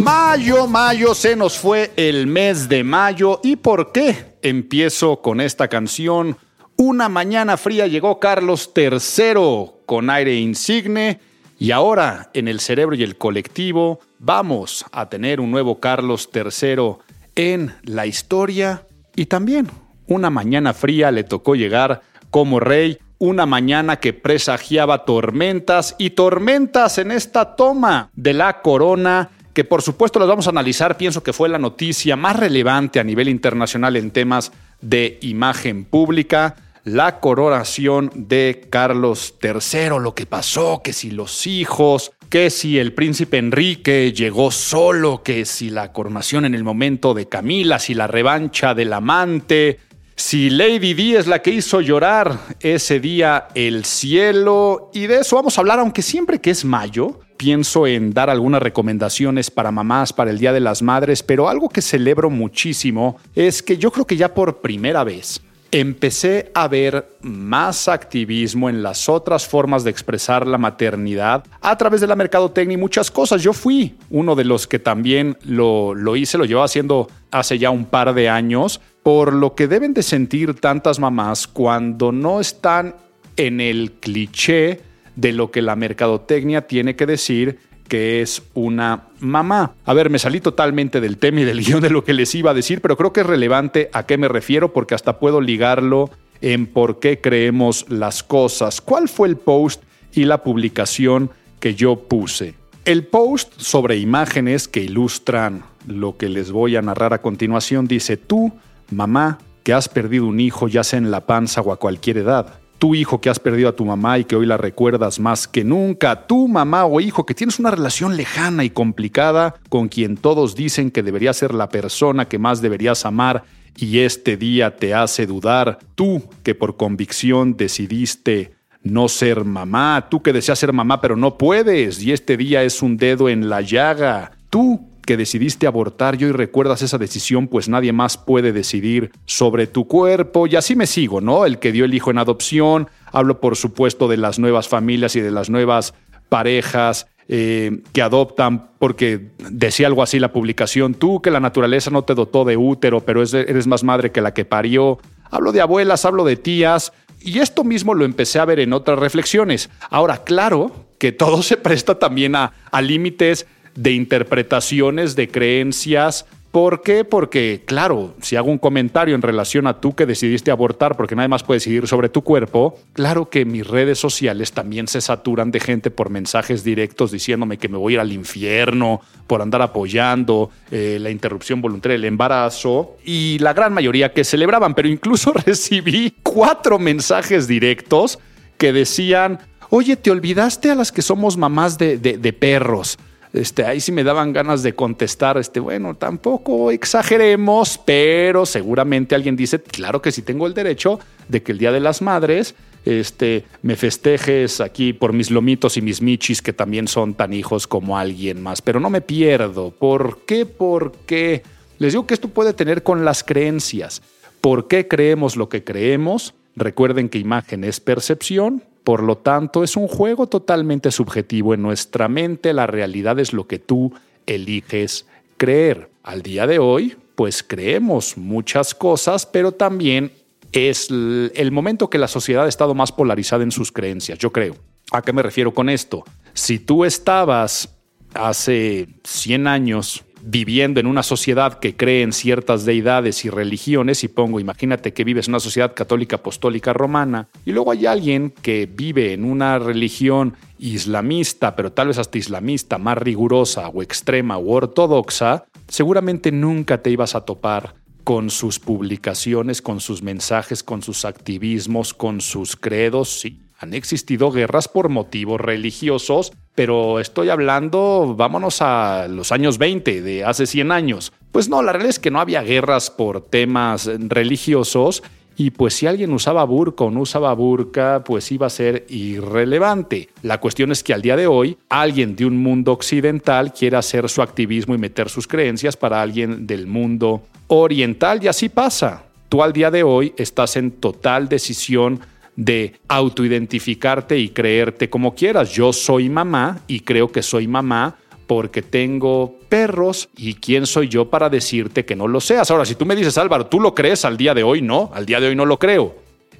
Mayo, mayo, se nos fue el mes de mayo. ¿Y por qué? Empiezo con esta canción. Una mañana fría llegó Carlos III con aire insigne y ahora en el cerebro y el colectivo vamos a tener un nuevo Carlos III en la historia y también una mañana fría le tocó llegar como rey una mañana que presagiaba tormentas y tormentas en esta toma de la corona que por supuesto las vamos a analizar, pienso que fue la noticia más relevante a nivel internacional en temas de imagen pública, la coronación de Carlos III, lo que pasó, que si los hijos, que si el príncipe Enrique llegó solo, que si la coronación en el momento de Camila, si la revancha del amante, si Lady Di es la que hizo llorar ese día el cielo, y de eso vamos a hablar, aunque siempre que es mayo, pienso en dar algunas recomendaciones para mamás para el Día de las Madres, pero algo que celebro muchísimo es que yo creo que ya por primera vez empecé a ver más activismo en las otras formas de expresar la maternidad a través de la mercadotecnia y muchas cosas. Yo fui uno de los que también lo, lo hice, lo llevaba haciendo hace ya un par de años, por lo que deben de sentir tantas mamás cuando no están en el cliché de lo que la mercadotecnia tiene que decir que es una mamá. A ver, me salí totalmente del tema y del guion de lo que les iba a decir, pero creo que es relevante a qué me refiero porque hasta puedo ligarlo en por qué creemos las cosas. ¿Cuál fue el post y la publicación que yo puse? El post sobre imágenes que ilustran lo que les voy a narrar a continuación dice, tú, mamá, que has perdido un hijo ya sea en la panza o a cualquier edad. Tu hijo que has perdido a tu mamá y que hoy la recuerdas más que nunca, tu mamá o hijo que tienes una relación lejana y complicada con quien todos dicen que debería ser la persona que más deberías amar y este día te hace dudar, tú que por convicción decidiste no ser mamá, tú que deseas ser mamá pero no puedes y este día es un dedo en la llaga, tú que decidiste abortar y hoy recuerdas esa decisión, pues nadie más puede decidir sobre tu cuerpo. Y así me sigo, ¿no? El que dio el hijo en adopción. Hablo, por supuesto, de las nuevas familias y de las nuevas parejas eh, que adoptan, porque decía algo así la publicación, tú que la naturaleza no te dotó de útero, pero eres más madre que la que parió. Hablo de abuelas, hablo de tías, y esto mismo lo empecé a ver en otras reflexiones. Ahora, claro que todo se presta también a límites de interpretaciones, de creencias. ¿Por qué? Porque, claro, si hago un comentario en relación a tú que decidiste abortar porque nadie más puede decidir sobre tu cuerpo, claro que mis redes sociales también se saturan de gente por mensajes directos diciéndome que me voy a ir al infierno por andar apoyando eh, la interrupción voluntaria del embarazo y la gran mayoría que celebraban, pero incluso recibí cuatro mensajes directos que decían, oye, te olvidaste a las que somos mamás de, de perros este, ahí sí me daban ganas de contestar, este, bueno, tampoco exageremos, pero seguramente alguien dice, claro que sí tengo el derecho de que el Día de las Madres este, me festejes aquí por mis lomitos y mis michis que también son tan hijos como alguien más, pero no me pierdo. ¿Por qué? Porque les digo que esto puede tener con las creencias. ¿Por qué creemos lo que creemos? Recuerden que imagen es percepción, por lo tanto, es un juego totalmente subjetivo. En nuestra mente la realidad es lo que tú eliges creer. Al día de hoy, pues creemos muchas cosas, pero también es el momento que la sociedad ha estado más polarizada en sus creencias, yo creo. ¿A qué me refiero con esto? Si tú estabas hace 100 años viviendo en una sociedad que cree en ciertas deidades y religiones, y pongo, imagínate que vives en una sociedad católica apostólica romana, y luego hay alguien que vive en una religión islamista, pero tal vez hasta islamista, más rigurosa o extrema o ortodoxa, seguramente nunca te ibas a topar con sus publicaciones, con sus mensajes, con sus activismos, con sus credos. Sí, han existido guerras por motivos religiosos, pero estoy hablando, vámonos a los años 20, de hace 100 años. Pues no, la realidad es que no había guerras por temas religiosos y pues si alguien usaba burka o no usaba burka, pues iba a ser irrelevante. La cuestión es que al día de hoy, alguien de un mundo occidental quiere hacer su activismo y meter sus creencias para alguien del mundo oriental y así pasa. Tú al día de hoy estás en total decisión de autoidentificarte y creerte como quieras. Yo soy mamá y creo que soy mamá porque tengo perros y quién soy yo para decirte que no lo seas. Ahora, si tú me dices, Álvaro, ¿tú lo crees al día de hoy? No, al día de hoy no lo creo.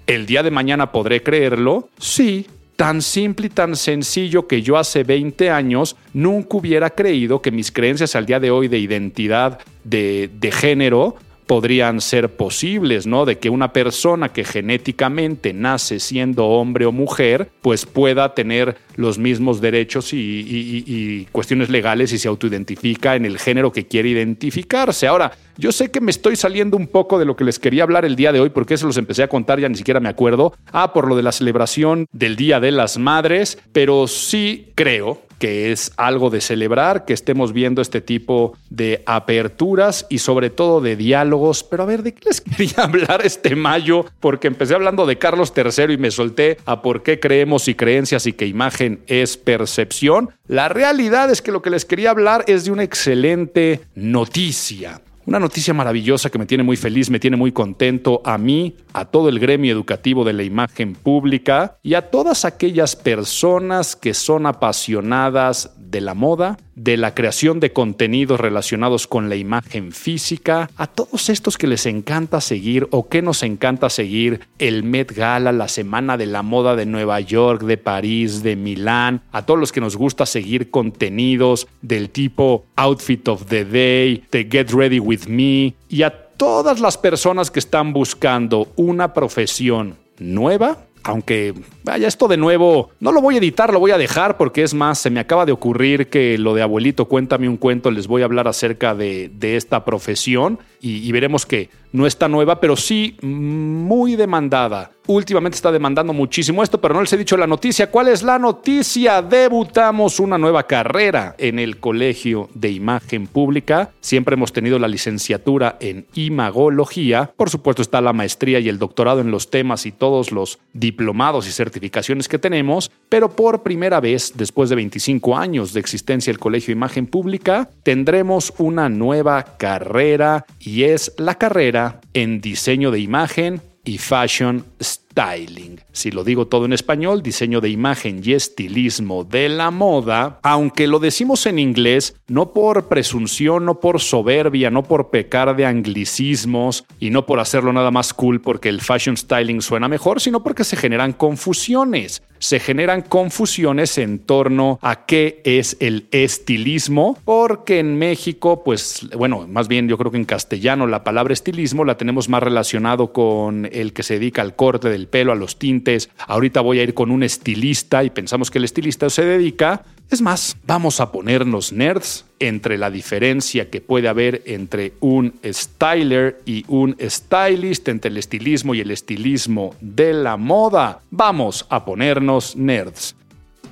¿El día de mañana podré creerlo? Sí, tan simple y tan sencillo que yo hace 20 años nunca hubiera creído que mis creencias al día de hoy de identidad de, de género podrían ser posibles, ¿no? De que una persona que genéticamente nace siendo hombre o mujer, pues pueda tener los mismos derechos y, cuestiones legales y se autoidentifica en el género que quiere identificarse. Ahora, yo sé que me estoy saliendo un poco de lo que les quería hablar el día de hoy, porque eso los empecé a contar, ya ni siquiera me acuerdo. Ah, por lo de la celebración del Día de las Madres, pero sí creo que es algo de celebrar, que estemos viendo este tipo de aperturas y sobre todo de diálogos. Pero a ver, ¿de qué les quería hablar este mayo? Porque empecé hablando de Carlos III y me solté a por qué creemos y creencias y que imagen es percepción. La realidad es que lo que les quería hablar es de una excelente noticia. Una noticia maravillosa que me tiene muy feliz, me tiene muy contento a mí, a todo el gremio educativo de la imagen pública y a todas aquellas personas que son apasionadas de la moda, de la creación de contenidos relacionados con la imagen física, a todos estos que les encanta seguir o que nos encanta seguir el Met Gala, la Semana de la Moda de Nueva York, de París, de Milán, a todos los que nos gusta seguir contenidos del tipo Outfit of the Day, de Get Ready with Me y a todas las personas que están buscando una profesión nueva aunque vaya esto de nuevo, no lo voy a editar, lo voy a dejar porque es más, se me acaba de ocurrir que lo de abuelito, cuéntame un cuento, les voy a hablar acerca de, esta profesión y, veremos que no está nueva, pero sí muy demandada. Últimamente está demandando muchísimo esto, pero no les he dicho la noticia. ¿Cuál es la noticia? Debutamos una nueva carrera en el Colegio de Imagen Pública. Siempre hemos tenido la licenciatura en imagología. Por supuesto está la maestría y el doctorado en los temas y todos los diplomados y certificaciones que tenemos, pero por primera vez, después de 25 años de existencia del Colegio de Imagen Pública, tendremos una nueva carrera y es la carrera en diseño de imagen y fashion styling. Si lo digo todo en español, diseño de imagen y estilismo de la moda, aunque lo decimos en inglés, no por presunción, no por soberbia, no por pecar de anglicismos y no por hacerlo nada más cool porque el fashion styling suena mejor, sino porque se generan confusiones. Se generan confusiones en torno a qué es el estilismo, porque en México, pues, bueno, más bien yo creo que en castellano la palabra estilismo la tenemos más relacionado con el que se dedica al corte del pelo, a los tintes. Ahorita voy a ir con un estilista y pensamos que el estilista se dedica. Es más, vamos a ponernos nerds entre la diferencia que puede haber entre un styler y un stylist, entre el estilismo y el estilismo de la moda. Vamos a ponernos nerds.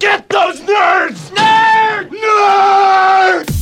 Get those nerds! Nerds! Nerds!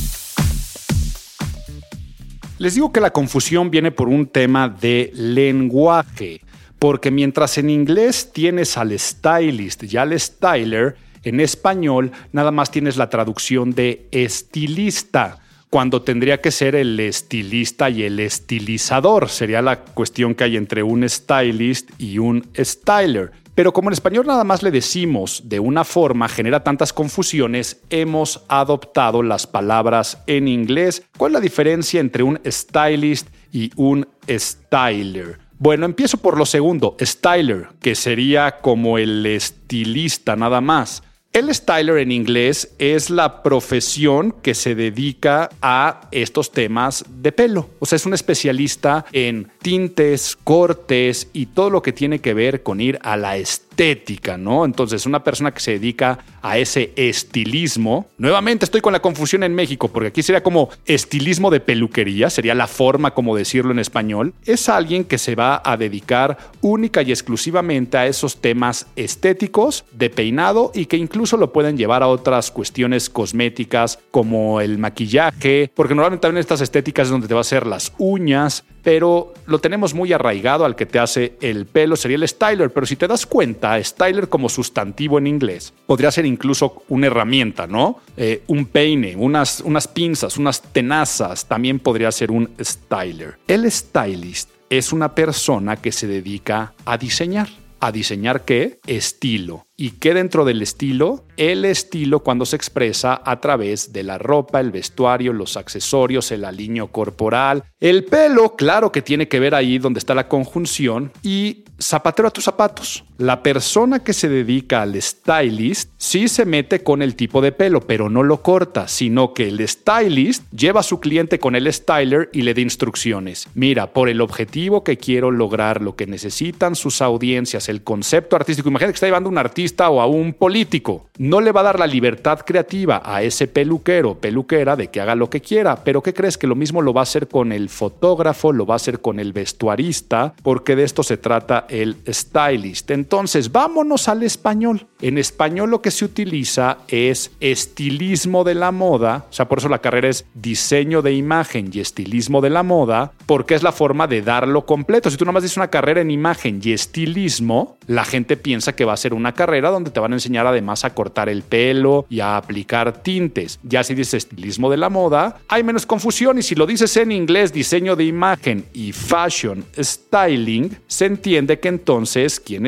Les digo que la confusión viene por un tema de lenguaje porque mientras en inglés tienes al stylist y al styler, en español nada más tienes la traducción de estilista, cuando tendría que ser el estilista y el estilizador. Sería la cuestión que hay entre un stylist y un styler. Pero como en español nada más le decimos de una forma, genera tantas confusiones, hemos adoptado las palabras en inglés. ¿Cuál es la diferencia entre un stylist y un styler? Bueno, empiezo por lo segundo, styler, que sería como el estilista nada más. El styler en inglés es la profesión que se dedica a estos temas de pelo. O sea, es un especialista en tintes, cortes y todo lo que tiene que ver con ir a la estética, ¿no? Entonces, una persona que se dedica a ese estilismo, nuevamente estoy con la confusión en México, porque aquí sería como estilismo de peluquería, sería la forma como decirlo en español, es alguien que se va a dedicar única y exclusivamente a esos temas estéticos de peinado y que incluso lo pueden llevar a otras cuestiones cosméticas como el maquillaje, porque normalmente también estas estéticas es donde te va a hacer las uñas, pero lo tenemos muy arraigado al que te hace el pelo, sería el styler, pero si te das cuenta, styler como sustantivo en inglés podría ser incluso una herramienta, ¿no? Eh, un peine, unas, unas pinzas, unas tenazas, también podría ser un styler. El stylist es una persona que se dedica a diseñar. ¿A diseñar qué? Estilo. ¿Y qué dentro del estilo? El estilo cuando se expresa a través de la ropa, el vestuario, los accesorios, el aliño corporal, el pelo, claro que tiene que ver ahí donde está la conjunción, y zapatero a tus zapatos. La persona que se dedica al stylist sí se mete con el tipo de pelo, pero no lo corta, sino que el stylist lleva a su cliente con el styler y le da instrucciones. Mira, por el objetivo que quiero lograr, lo que necesitan sus audiencias, el concepto artístico. Imagínate que está llevando un artista o a un político. No le va a dar la libertad creativa a ese peluquero, peluquera, de que haga lo que quiera. Pero ¿qué crees? Que lo mismo lo va a hacer con el fotógrafo, lo va a hacer con el vestuarista, porque de esto se trata el stylist. Entonces, vámonos al español. En español lo que se utiliza es estilismo de la moda, o sea, por eso la carrera es diseño de imagen y estilismo de la moda, porque es la forma de darlo completo. Si tú nomás dices una carrera en imagen y estilismo, la gente piensa que va a ser una carrera donde te van a enseñar además a cortar el pelo y a aplicar tintes. Ya si dices estilismo de la moda, hay menos confusión y si lo dices en inglés diseño de imagen y fashion styling, se entiende que entonces quien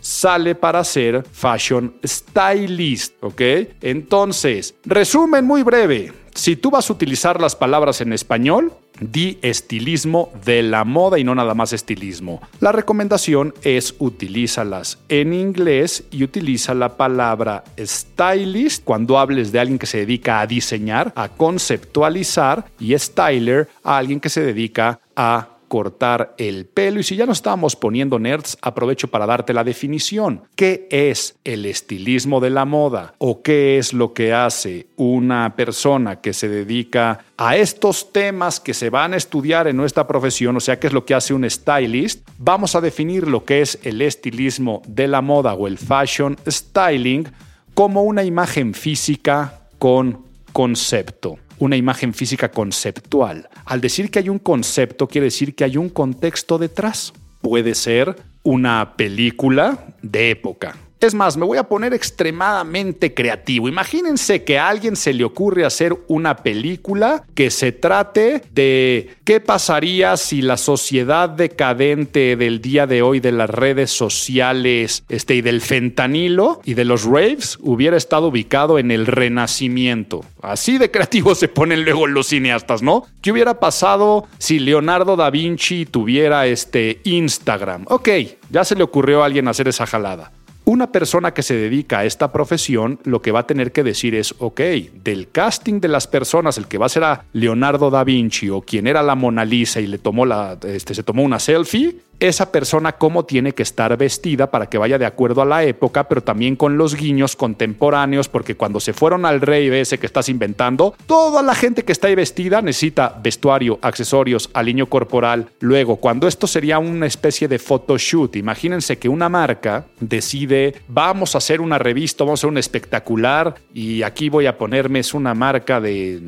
sale para ser fashion stylist, ¿ok? Entonces, resumen muy breve. Si tú vas a utilizar las palabras en español, di estilismo de la moda y no nada más estilismo. La recomendación es utilízalas en inglés y utiliza la palabra stylist cuando hables de alguien que se dedica a diseñar, a conceptualizar y styler a alguien que se dedica a cortar el pelo. Y si ya nos estábamos poniendo nerds, aprovecho para darte la definición. ¿Qué es el estilismo de la moda? ¿O qué es lo que hace una persona que se dedica a estos temas que se van a estudiar en nuestra profesión? O sea, ¿qué es lo que hace un stylist? Vamos a definir lo que es el estilismo de la moda o el fashion styling como una imagen física con concepto una imagen física conceptual. Al decir que hay un concepto, quiere decir que hay un contexto detrás. Puede ser una película de época, es más, me voy a poner extremadamente creativo. Imagínense que a alguien se le ocurre hacer una película que se trate de qué pasaría si la sociedad decadente del día de hoy de las redes sociales este, y del fentanilo y de los raves hubiera estado ubicado en el renacimiento. Así de creativos se ponen luego los cineastas, ¿no? ¿Qué hubiera pasado si Leonardo da Vinci tuviera este Instagram? Ok, ya se le ocurrió a alguien hacer esa jalada. Una persona que se dedica a esta profesión lo que va a tener que decir es, ok, del casting de las personas, el que va a ser a Leonardo da Vinci o quien era la Mona Lisa y le tomó la, este, se tomó una selfie, esa persona cómo tiene que estar vestida para que vaya de acuerdo a la época, pero también con los guiños contemporáneos, porque cuando se fueron al rey ese que estás inventando, toda la gente que está ahí vestida necesita vestuario, accesorios, aliño corporal. Luego, cuando esto sería una especie de photoshoot, imagínense que una marca decide, vamos a hacer una revista, vamos a hacer un espectacular, y aquí voy a ponerme, es una marca de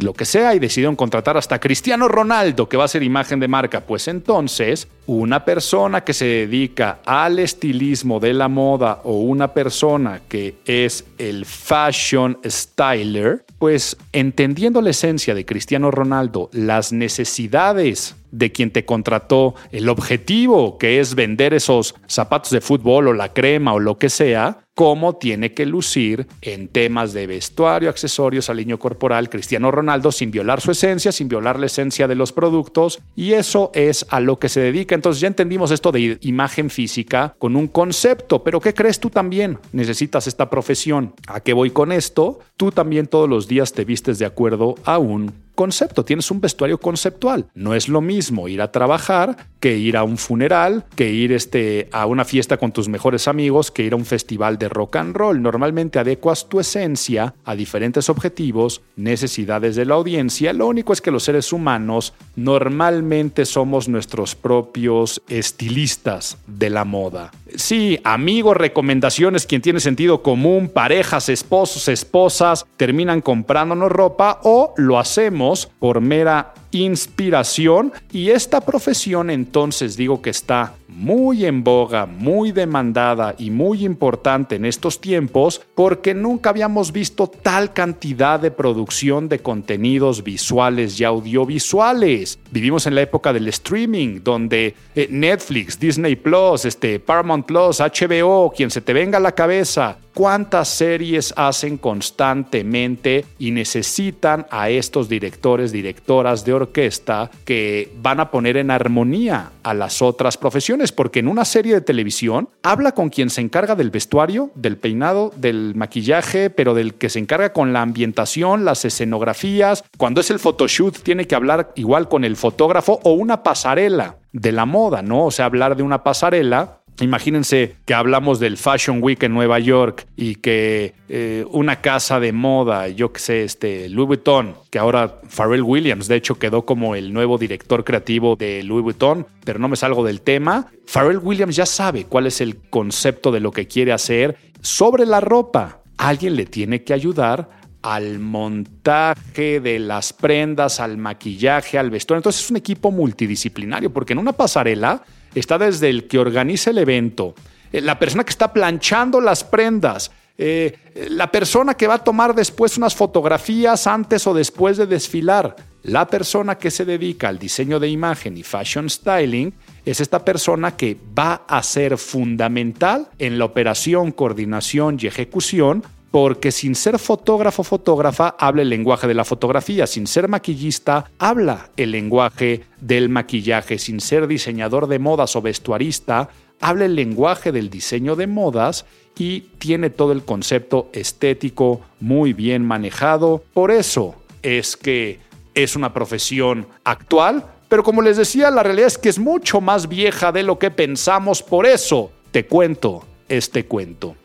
lo que sea, y decidieron contratar hasta Cristiano Ronaldo, que va a ser imagen de marca. Pues entonces, una persona que se dedica al estilismo de la moda o una persona que es el fashion styler, pues entendiendo la esencia de Cristiano Ronaldo, las necesidades de quien te contrató el objetivo, que es vender esos zapatos de fútbol o la crema o lo que sea, cómo tiene que lucir en temas de vestuario, accesorios, aliño corporal Cristiano Ronaldo sin violar su esencia, sin violar la esencia de los productos y eso es a lo que se dedica. Entonces ya entendimos esto de imagen física con un concepto, pero ¿qué crees tú también? Necesitas esta profesión. ¿A qué voy con esto? Tú también todos los días te vistes de acuerdo a un concepto, tienes un vestuario conceptual. No es lo mismo ir a trabajar que ir a un funeral, que ir este, a una fiesta con tus mejores amigos, que ir a un festival de rock and roll. Normalmente adecuas tu esencia a diferentes objetivos, necesidades de la audiencia. Lo único es que los seres humanos normalmente somos nuestros propios estilistas de la moda. Sí, amigos, recomendaciones, quien tiene sentido común, parejas, esposos, esposas, terminan comprándonos ropa o lo hacemos por mera inspiración y esta profesión entonces digo que está muy en boga, muy demandada y muy importante en estos tiempos porque nunca habíamos visto tal cantidad de producción de contenidos visuales y audiovisuales. Vivimos en la época del streaming donde eh, Netflix, Disney Plus, este, Paramount Plus, HBO, quien se te venga a la cabeza, cuántas series hacen constantemente y necesitan a estos directores, directoras de orquesta que van a poner en armonía a las otras profesiones, porque en una serie de televisión habla con quien se encarga del vestuario, del peinado, del maquillaje, pero del que se encarga con la ambientación, las escenografías. Cuando es el photoshoot tiene que hablar igual con el fotógrafo o una pasarela de la moda, ¿no? O sea, hablar de una pasarela Imagínense que hablamos del Fashion Week en Nueva York y que eh, una casa de moda, yo que sé, este Louis Vuitton, que ahora Pharrell Williams, de hecho, quedó como el nuevo director creativo de Louis Vuitton, pero no me salgo del tema. Pharrell Williams ya sabe cuál es el concepto de lo que quiere hacer sobre la ropa. Alguien le tiene que ayudar al montaje de las prendas, al maquillaje, al vestuario. Entonces es un equipo multidisciplinario, porque en una pasarela está desde el que organiza el evento, eh, la persona que está planchando las prendas, eh, la persona que va a tomar después unas fotografías antes o después de desfilar, la persona que se dedica al diseño de imagen y fashion styling, es esta persona que va a ser fundamental en la operación, coordinación y ejecución porque sin ser fotógrafo fotógrafa habla el lenguaje de la fotografía, sin ser maquillista habla el lenguaje del maquillaje, sin ser diseñador de modas o vestuarista habla el lenguaje del diseño de modas y tiene todo el concepto estético muy bien manejado. Por eso es que es una profesión actual, pero como les decía, la realidad es que es mucho más vieja de lo que pensamos, por eso te cuento este cuento.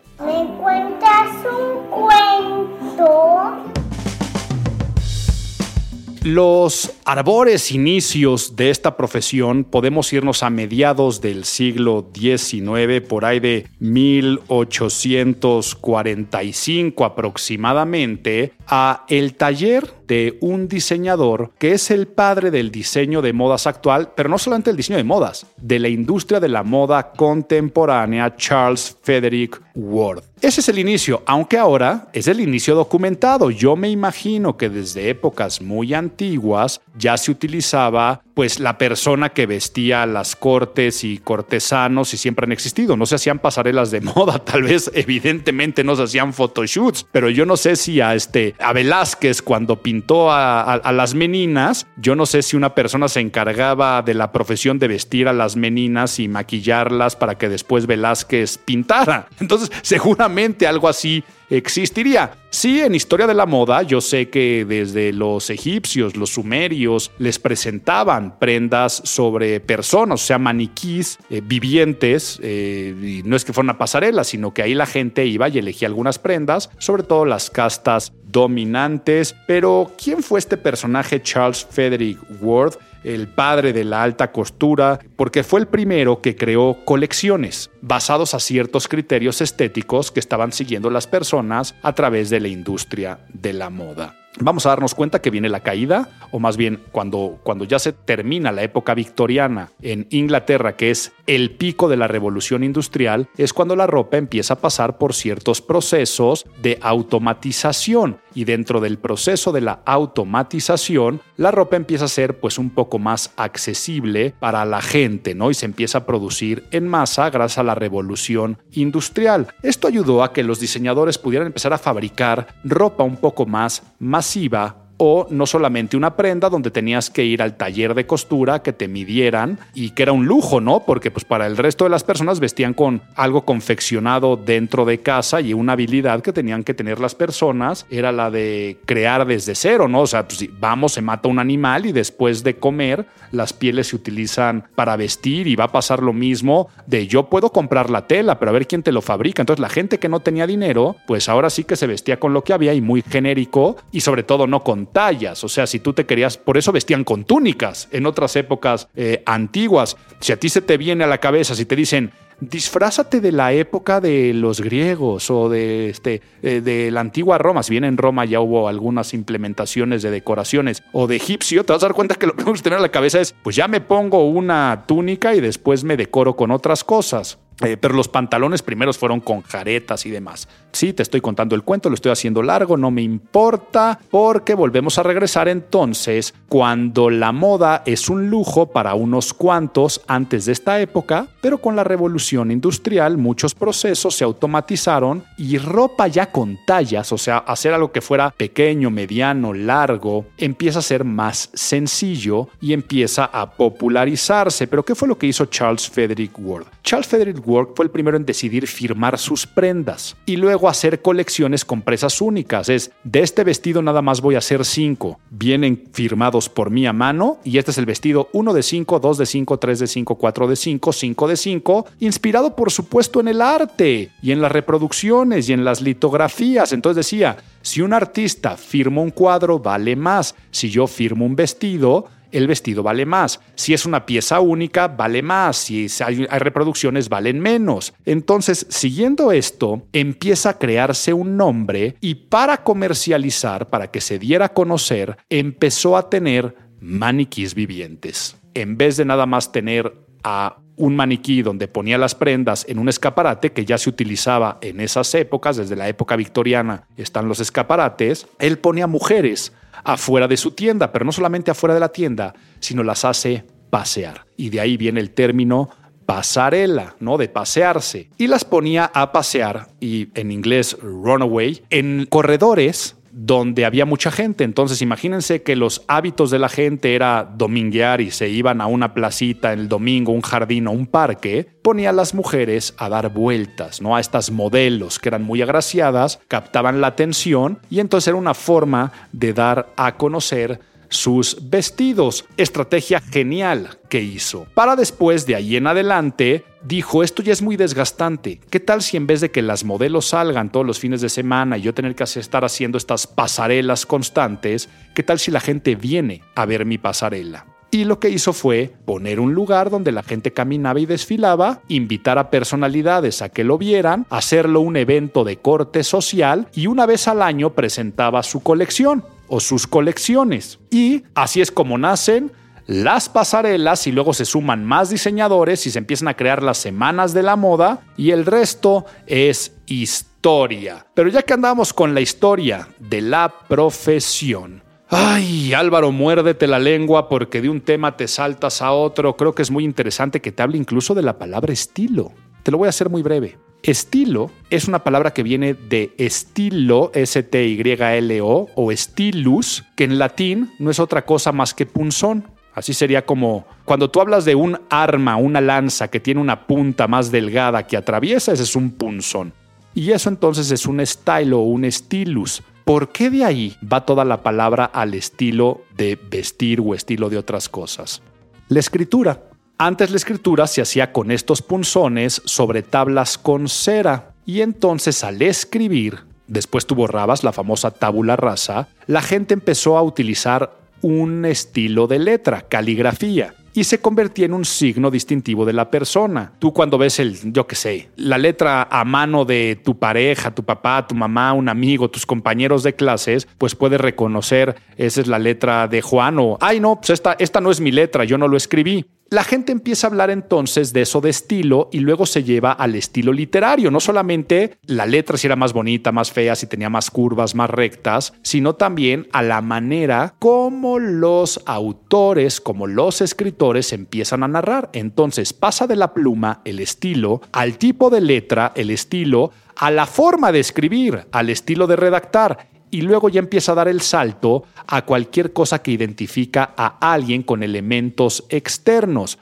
Los arbores inicios de esta profesión podemos irnos a mediados del siglo XIX, por ahí de 1845 aproximadamente, a el taller de un diseñador que es el padre del diseño de modas actual, pero no solamente el diseño de modas, de la industria de la moda contemporánea, Charles Frederick Ward. Ese es el inicio, aunque ahora es el inicio documentado. Yo me imagino que desde épocas muy antiguas ya se utilizaba pues la persona que vestía a las cortes y cortesanos y siempre han existido. No se hacían pasarelas de moda, tal vez evidentemente no se hacían photoshoots, pero yo no sé si a este a Velázquez cuando pintó a, las meninas, yo no sé si una persona se encargaba de la profesión de vestir a las meninas y maquillarlas para que después Velázquez pintara. Entonces, seguramente algo así existiría. Sí, en historia de la moda, yo sé que desde los egipcios, los sumerios, les presentaban prendas sobre personas, o sea, maniquís eh, vivientes, eh, no es que fuera una pasarela, sino que ahí la gente iba y elegía algunas prendas, sobre todo las castas dominantes. Pero, ¿quién fue este personaje Charles Frederick Worth? El padre de la alta costura, porque fue el primero que creó colecciones basados a ciertos criterios estéticos que estaban siguiendo las personas a través de la industria de la moda vamos a darnos cuenta que viene la caída, o más bien cuando, cuando ya se termina la época victoriana en Inglaterra, que es el pico de la revolución industrial, es cuando la ropa empieza a pasar por ciertos procesos de automatización. y dentro del proceso de la automatización, la ropa empieza a ser pues un poco más accesible para la gente, ¿no? Y se empieza a producir en masa gracias a la revolución industrial. Esto ayudó a que los diseñadores pudieran empezar a fabricar ropa un poco más passiva. O no solamente una prenda donde tenías que ir al taller de costura que te midieran y que era un lujo, ¿no? Porque pues para el resto de las personas vestían con algo confeccionado dentro de casa y una habilidad que tenían que tener las personas era la de crear desde cero, ¿no? O sea, pues, vamos, se mata un animal y después de comer las pieles se utilizan para vestir y va a pasar lo mismo de yo puedo comprar la tela, pero a ver quién te lo fabrica. Entonces la gente que no tenía dinero, pues ahora sí que se vestía con lo que había y muy genérico y sobre todo no con tallas. O sea, si tú te querías, por eso vestían con túnicas en otras épocas eh, antiguas. Si a ti se te viene a la cabeza, si te dicen, disfrázate de la época de los griegos o de, este, eh, de la antigua Roma. Si bien en Roma ya hubo algunas implementaciones de decoraciones o de egipcio, te vas a dar cuenta que lo que vamos a tener en la cabeza es, pues ya me pongo una túnica y después me decoro con otras cosas. Eh, pero los pantalones primeros fueron con jaretas y demás. Sí, te estoy contando el cuento, lo estoy haciendo largo, no me importa, porque volvemos a regresar entonces cuando la moda es un lujo para unos cuantos antes de esta época, pero con la revolución industrial muchos procesos se automatizaron y ropa ya con tallas, o sea, hacer algo que fuera pequeño, mediano, largo, empieza a ser más sencillo y empieza a popularizarse. Pero ¿qué fue lo que hizo Charles Frederick Ward? Charles Frederick Ward fue el primero en decidir firmar sus prendas y luego hacer colecciones con presas únicas. Es, de este vestido nada más voy a hacer cinco. Vienen firmados por mí a mano y este es el vestido 1 de 5, 2 de 5, 3 de 5, 4 de 5, 5 de 5, inspirado por supuesto en el arte y en las reproducciones y en las litografías. Entonces decía, si un artista firma un cuadro, vale más. Si yo firmo un vestido, el vestido vale más. Si es una pieza única, vale más. Si hay, reproducciones, valen menos. Entonces, siguiendo esto, empieza a crearse un nombre y para comercializar, para que se diera a conocer, empezó a tener maniquís vivientes. En vez de nada más tener a un maniquí donde ponía las prendas en un escaparate que ya se utilizaba en esas épocas, desde la época victoriana están los escaparates, él ponía mujeres afuera de su tienda, pero no solamente afuera de la tienda, sino las hace pasear. Y de ahí viene el término pasarela, ¿no? De pasearse. Y las ponía a pasear, y en inglés runaway, en corredores donde había mucha gente. Entonces imagínense que los hábitos de la gente era dominguear y se iban a una placita el domingo, un jardín o un parque, ponía a las mujeres a dar vueltas, ¿no? A estas modelos que eran muy agraciadas, captaban la atención y entonces era una forma de dar a conocer sus vestidos. Estrategia genial que hizo. Para después de ahí en adelante, dijo, esto ya es muy desgastante. ¿Qué tal si en vez de que las modelos salgan todos los fines de semana y yo tener que estar haciendo estas pasarelas constantes, qué tal si la gente viene a ver mi pasarela? Y lo que hizo fue poner un lugar donde la gente caminaba y desfilaba, invitar a personalidades a que lo vieran, hacerlo un evento de corte social y una vez al año presentaba su colección o sus colecciones. Y así es como nacen las pasarelas y luego se suman más diseñadores y se empiezan a crear las semanas de la moda y el resto es historia. Pero ya que andamos con la historia de la profesión, Ay, Álvaro, muérdete la lengua porque de un tema te saltas a otro. Creo que es muy interesante que te hable incluso de la palabra estilo. Te lo voy a hacer muy breve. Estilo es una palabra que viene de estilo, S-T-Y-L-O, o stilus, que en latín no es otra cosa más que punzón. Así sería como cuando tú hablas de un arma, una lanza que tiene una punta más delgada que atraviesa, ese es un punzón. Y eso entonces es un estilo o un stilus. ¿Por qué de ahí va toda la palabra al estilo de vestir o estilo de otras cosas? La escritura. Antes la escritura se hacía con estos punzones sobre tablas con cera y entonces al escribir, después tú borrabas la famosa tabula rasa, la gente empezó a utilizar un estilo de letra, caligrafía y se convertía en un signo distintivo de la persona. Tú cuando ves el, yo qué sé, la letra a mano de tu pareja, tu papá, tu mamá, un amigo, tus compañeros de clases, pues puedes reconocer, esa es la letra de Juan o, ay no, pues esta, esta no es mi letra, yo no lo escribí. La gente empieza a hablar entonces de eso de estilo y luego se lleva al estilo literario. No solamente la letra si era más bonita, más fea, si tenía más curvas, más rectas, sino también a la manera como los autores, como los escritores empiezan a narrar. Entonces pasa de la pluma, el estilo, al tipo de letra, el estilo, a la forma de escribir, al estilo de redactar y luego ya empieza a dar el salto a cualquier cosa que identifica a alguien con elementos externos.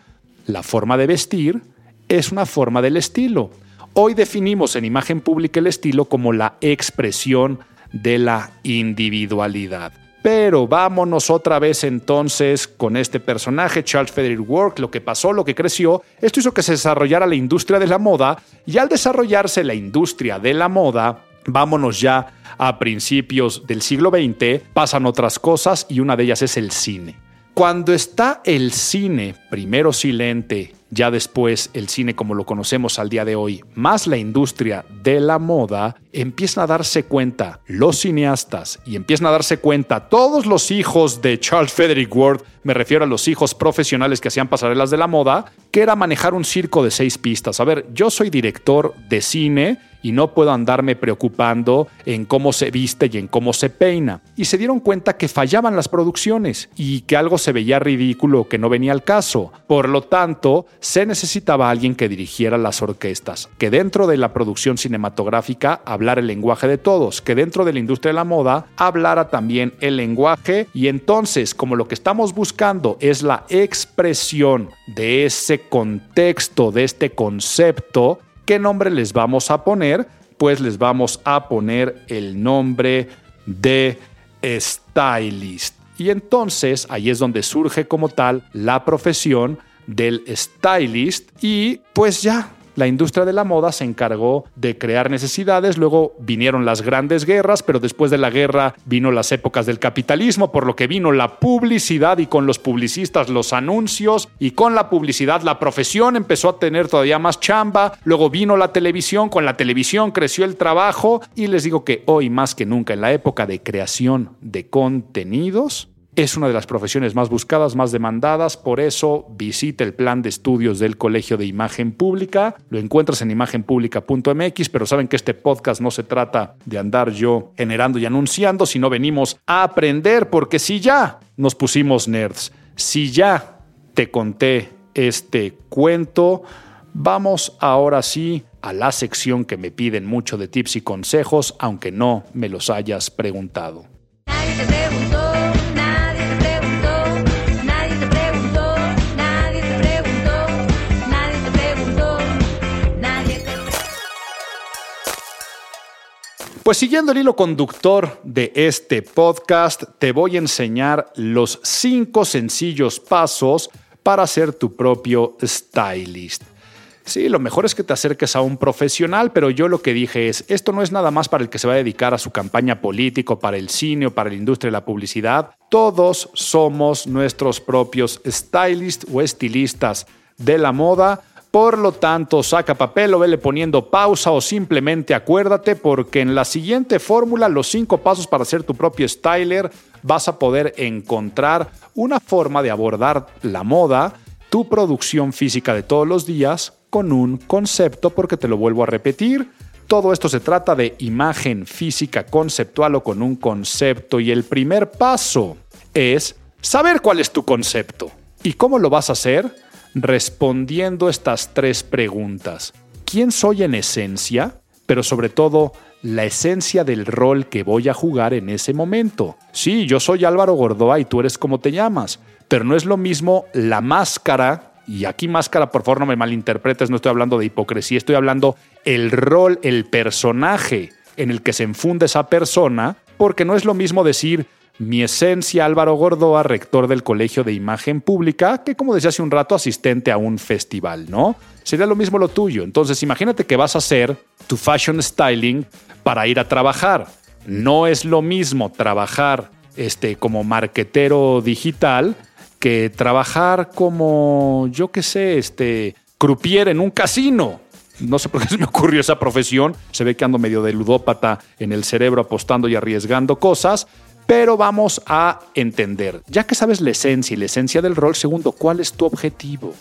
La forma de vestir es una forma del estilo. Hoy definimos en imagen pública el estilo como la expresión de la individualidad. Pero vámonos otra vez entonces con este personaje, Charles Frederick Work, lo que pasó, lo que creció. Esto hizo que se desarrollara la industria de la moda y al desarrollarse la industria de la moda, vámonos ya a principios del siglo XX, pasan otras cosas y una de ellas es el cine. Cuando está el cine, primero silente, ya después el cine como lo conocemos al día de hoy, más la industria de la moda, empiezan a darse cuenta los cineastas y empiezan a darse cuenta todos los hijos de Charles Frederick Ward, me refiero a los hijos profesionales que hacían pasarelas de la moda, que era manejar un circo de seis pistas. A ver, yo soy director de cine y no puedo andarme preocupando en cómo se viste y en cómo se peina. Y se dieron cuenta que fallaban las producciones y que algo se veía ridículo que no venía al caso. Por lo tanto, se necesitaba alguien que dirigiera las orquestas, que dentro de la producción cinematográfica hablara el lenguaje de todos, que dentro de la industria de la moda hablara también el lenguaje y entonces, como lo que estamos buscando es la expresión de ese contexto, de este concepto, ¿Qué nombre les vamos a poner? Pues les vamos a poner el nombre de stylist. Y entonces ahí es donde surge como tal la profesión del stylist y pues ya la industria de la moda se encargó de crear necesidades, luego vinieron las grandes guerras, pero después de la guerra vino las épocas del capitalismo, por lo que vino la publicidad y con los publicistas los anuncios y con la publicidad la profesión empezó a tener todavía más chamba, luego vino la televisión, con la televisión creció el trabajo y les digo que hoy más que nunca en la época de creación de contenidos, es una de las profesiones más buscadas, más demandadas, por eso visita el plan de estudios del Colegio de Imagen Pública. Lo encuentras en imagenpublica.mx, pero saben que este podcast no se trata de andar yo generando y anunciando, sino venimos a aprender, porque si ya nos pusimos nerds, si ya te conté este cuento, vamos ahora sí a la sección que me piden mucho de tips y consejos, aunque no me los hayas preguntado. Pues siguiendo el hilo conductor de este podcast, te voy a enseñar los cinco sencillos pasos para ser tu propio stylist. Sí, lo mejor es que te acerques a un profesional, pero yo lo que dije es, esto no es nada más para el que se va a dedicar a su campaña política, para el cine o para la industria de la publicidad. Todos somos nuestros propios stylists o estilistas de la moda por lo tanto, saca papel o vele poniendo pausa o simplemente acuérdate porque en la siguiente fórmula, los cinco pasos para ser tu propio styler, vas a poder encontrar una forma de abordar la moda, tu producción física de todos los días, con un concepto, porque te lo vuelvo a repetir. Todo esto se trata de imagen física conceptual o con un concepto y el primer paso es saber cuál es tu concepto. ¿Y cómo lo vas a hacer? Respondiendo estas tres preguntas. ¿Quién soy en esencia? Pero sobre todo, la esencia del rol que voy a jugar en ese momento. Sí, yo soy Álvaro Gordoa y tú eres como te llamas, pero no es lo mismo la máscara, y aquí máscara, por favor no me malinterpretes, no estoy hablando de hipocresía, estoy hablando el rol, el personaje en el que se enfunda esa persona, porque no es lo mismo decir mi esencia, Álvaro Gordoa, rector del Colegio de Imagen Pública, que como decía hace un rato, asistente a un festival, ¿no? Sería lo mismo lo tuyo. Entonces, imagínate que vas a hacer tu fashion styling para ir a trabajar. No es lo mismo trabajar este, como marquetero digital que trabajar como, yo qué sé, este, croupier en un casino. No sé por qué se me ocurrió esa profesión. Se ve que ando medio de ludópata en el cerebro apostando y arriesgando cosas Pero vamos a entender, ya que sabes la esencia y la esencia del rol, segundo, ¿cuál es tu objetivo?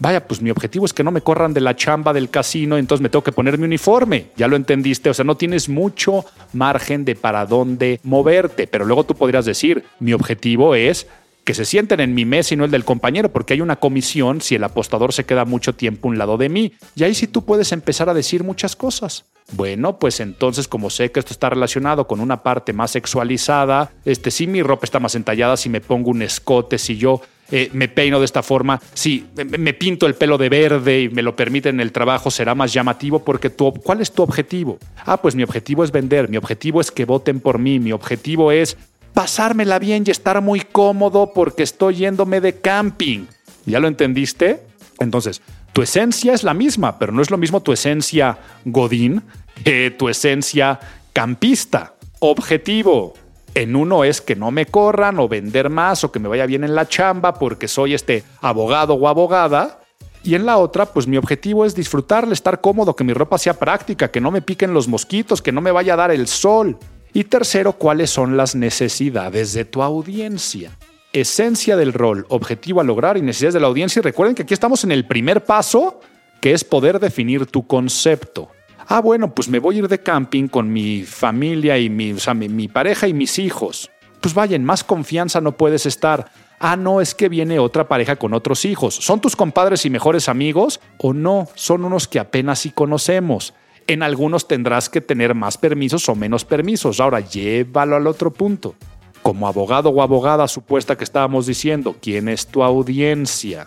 Vaya, pues mi objetivo es que no me corran de la chamba del casino, entonces me tengo que poner mi uniforme. Ya lo entendiste, o sea, no tienes mucho margen de para dónde moverte, pero luego tú podrías decir, mi objetivo es que se sienten en mi mesa y no el del compañero, porque hay una comisión si el apostador se queda mucho tiempo a un lado de mí. Y ahí sí tú puedes empezar a decir muchas cosas. Bueno, pues entonces como sé que esto está relacionado con una parte más sexualizada, este si mi ropa está más entallada, si me pongo un escote, si yo eh, me peino de esta forma, si me pinto el pelo de verde y me lo permite en el trabajo, será más llamativo porque tu, ¿cuál es tu objetivo? Ah, pues mi objetivo es vender, mi objetivo es que voten por mí, mi objetivo es pasármela bien y estar muy cómodo porque estoy yéndome de camping. ¿Ya lo entendiste? Entonces, tu esencia es la misma, pero no es lo mismo tu esencia godín que tu esencia campista. Objetivo. En uno es que no me corran o vender más o que me vaya bien en la chamba porque soy este abogado o abogada. Y en la otra, pues mi objetivo es disfrutarle, estar cómodo, que mi ropa sea práctica, que no me piquen los mosquitos, que no me vaya a dar el sol. Y tercero, cuáles son las necesidades de tu audiencia. Esencia del rol, objetivo a lograr y necesidades de la audiencia. Y recuerden que aquí estamos en el primer paso, que es poder definir tu concepto. Ah, bueno, pues me voy a ir de camping con mi familia y mi, mi, pareja y mis hijos. Pues vaya, en más confianza no puedes estar. Ah, no, es que viene otra pareja con otros hijos. ¿Son tus compadres y mejores amigos? ¿O no? Son unos que apenas sí conocemos. En algunos tendrás que tener más permisos o menos permisos. Ahora, llévalo al otro punto. Como abogado o abogada supuesta que estábamos diciendo, ¿quién es tu audiencia?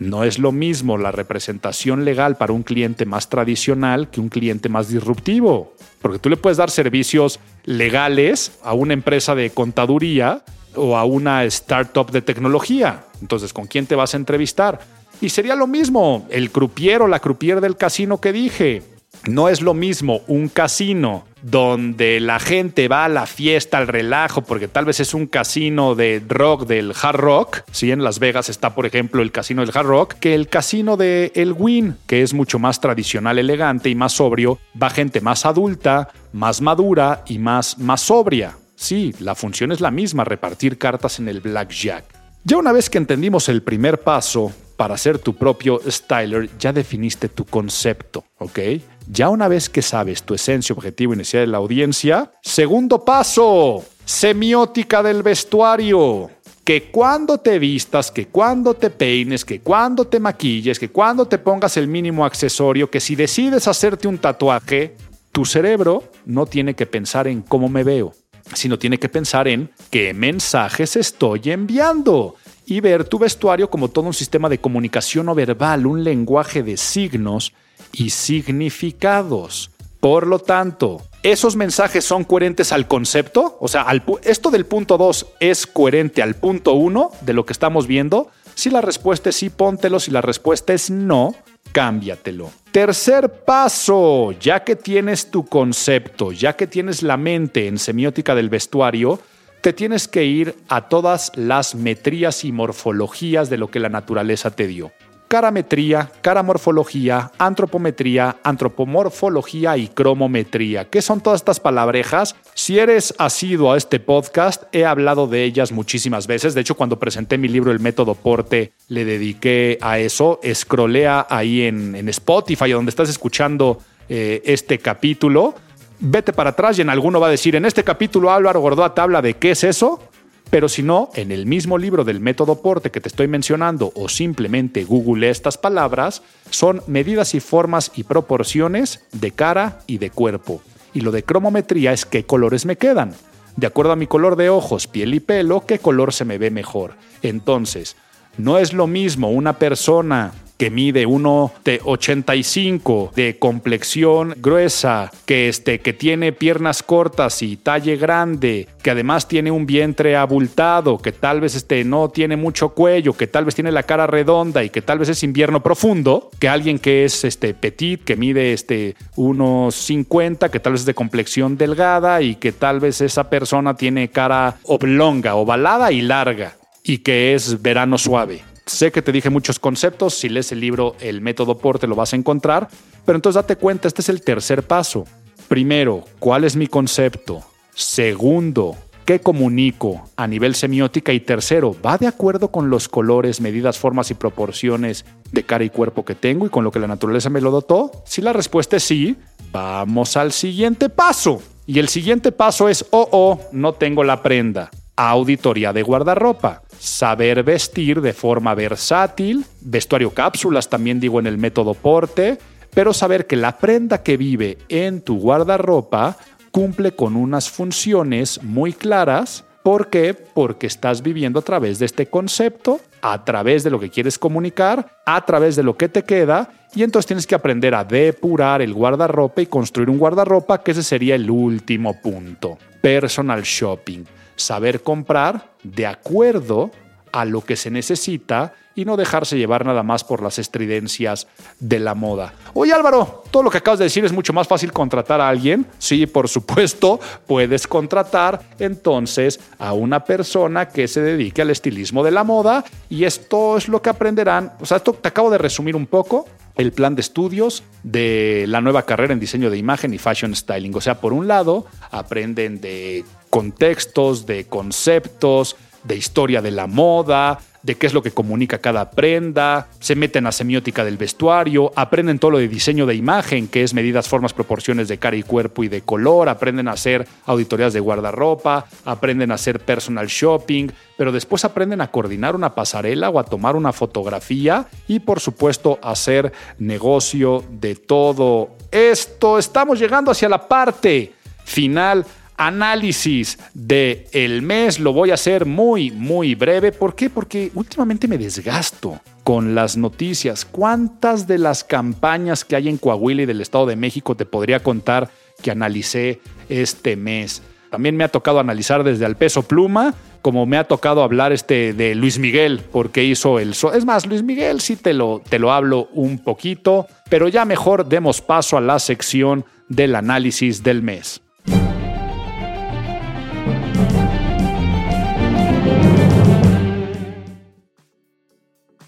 No es lo mismo la representación legal para un cliente más tradicional que un cliente más disruptivo. Porque tú le puedes dar servicios legales a una empresa de contaduría o a una startup de tecnología. Entonces, ¿con quién te vas a entrevistar? Y sería lo mismo, el croupier o la croupier del casino que dije. No es lo mismo un casino donde la gente va a la fiesta, al relajo, porque tal vez es un casino de rock del hard rock. Si en Las Vegas está, por ejemplo, el casino del hard rock, que el casino de El Win, que es mucho más tradicional, elegante y más sobrio, va gente más adulta, más madura y más, más sobria. Sí, la función es la misma, repartir cartas en el blackjack. Ya una vez que entendimos el primer paso para ser tu propio styler, ya definiste tu concepto, ¿ok? Ya una vez que sabes tu esencia, objetivo necesidad de la audiencia, segundo paso, semiótica del vestuario. Que cuando te vistas, que cuando te peines, que cuando te maquilles, que cuando te pongas el mínimo accesorio, que si decides hacerte un tatuaje, tu cerebro no tiene que pensar en cómo me veo, sino tiene que pensar en qué mensajes estoy enviando y ver tu vestuario como todo un sistema de comunicación no verbal, un lenguaje de signos y significados. Por lo tanto, ¿esos mensajes son coherentes al concepto? O sea, ¿esto del punto 2 es coherente al punto 1 de lo que estamos viendo? Si la respuesta es sí, póntelo. Si la respuesta es no, cámbiatelo. Tercer paso, ya que tienes tu concepto, ya que tienes la mente en semiótica del vestuario, te tienes que ir a todas las metrías y morfologías de lo que la naturaleza te dio carametría, caramorfología, antropometría, antropomorfología y cromometría. ¿Qué son todas estas palabrejas? Si eres asiduo a este podcast, he hablado de ellas muchísimas veces. De hecho, cuando presenté mi libro El método Porte, le dediqué a eso. Escrolea ahí en, en Spotify, donde estás escuchando eh, este capítulo. Vete para atrás y en alguno va a decir, en este capítulo Álvaro Gordoa habla de qué es eso. Pero si no, en el mismo libro del método Porte que te estoy mencionando o simplemente google estas palabras, son medidas y formas y proporciones de cara y de cuerpo. Y lo de cromometría es qué colores me quedan. De acuerdo a mi color de ojos, piel y pelo, qué color se me ve mejor. Entonces, no es lo mismo una persona que mide 1,85 de complexión gruesa, que, este, que tiene piernas cortas y talle grande, que además tiene un vientre abultado, que tal vez este, no tiene mucho cuello, que tal vez tiene la cara redonda y que tal vez es invierno profundo, que alguien que es este, petit, que mide este, unos 50, que tal vez es de complexión delgada y que tal vez esa persona tiene cara oblonga, ovalada y larga y que es verano suave. Sé que te dije muchos conceptos, si lees el libro El método Porte lo vas a encontrar, pero entonces date cuenta, este es el tercer paso. Primero, ¿cuál es mi concepto? Segundo, ¿Qué comunico a nivel semiótica? Y tercero, ¿va de acuerdo con los colores, medidas, formas y proporciones de cara y cuerpo que tengo y con lo que la naturaleza me lo dotó? Si la respuesta es sí, vamos al siguiente paso. Y el siguiente paso es, oh, oh, no tengo la prenda. Auditoría de guardarropa. Saber vestir de forma versátil. Vestuario cápsulas, también digo en el método porte. Pero saber que la prenda que vive en tu guardarropa cumple con unas funciones muy claras. ¿Por qué? Porque estás viviendo a través de este concepto, a través de lo que quieres comunicar, a través de lo que te queda y entonces tienes que aprender a depurar el guardarropa y construir un guardarropa, que ese sería el último punto. Personal shopping. Saber comprar de acuerdo a lo que se necesita y no dejarse llevar nada más por las estridencias de la moda. Oye Álvaro, todo lo que acabas de decir es mucho más fácil contratar a alguien. Sí, por supuesto, puedes contratar entonces a una persona que se dedique al estilismo de la moda y esto es lo que aprenderán. O sea, esto te acabo de resumir un poco el plan de estudios de la nueva carrera en diseño de imagen y fashion styling. O sea, por un lado, aprenden de contextos, de conceptos, de historia de la moda, de qué es lo que comunica cada prenda, se meten a semiótica del vestuario, aprenden todo lo de diseño de imagen, que es medidas, formas, proporciones de cara y cuerpo y de color, aprenden a hacer auditorías de guardarropa, aprenden a hacer personal shopping, pero después aprenden a coordinar una pasarela o a tomar una fotografía y por supuesto hacer negocio de todo esto. Estamos llegando hacia la parte final análisis del el mes lo voy a hacer muy, muy breve. ¿Por qué? Porque últimamente me desgasto con las noticias. ¿Cuántas de las campañas que hay en Coahuila y del Estado de México te podría contar que analicé este mes? También me ha tocado analizar desde al peso pluma, como me ha tocado hablar este de Luis Miguel, porque hizo el... es más, Luis Miguel sí te lo, te lo hablo un poquito, pero ya mejor demos paso a la sección del análisis del mes.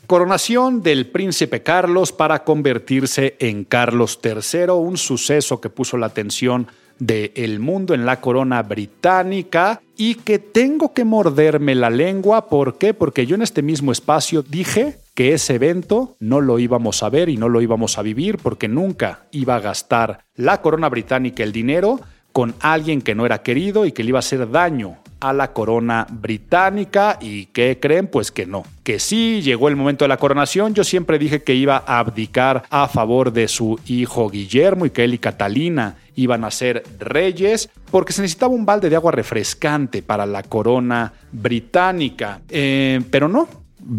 Coronación del príncipe Carlos para convertirse en Carlos III, un suceso que puso la atención del mundo en la corona británica y que tengo que morderme la lengua. ¿Por qué? Porque yo en este mismo espacio dije que ese evento no lo íbamos a ver y no lo íbamos a vivir porque nunca iba a gastar la corona británica el dinero con alguien que no era querido y que le iba a hacer daño a la corona británica. ¿Y qué creen? Pues que no. Que sí, llegó el momento de la coronación. Yo siempre dije que iba a abdicar a favor de su hijo Guillermo y que él y Catalina iban a ser reyes porque se necesitaba un balde de agua refrescante para la corona británica. Eh, pero no,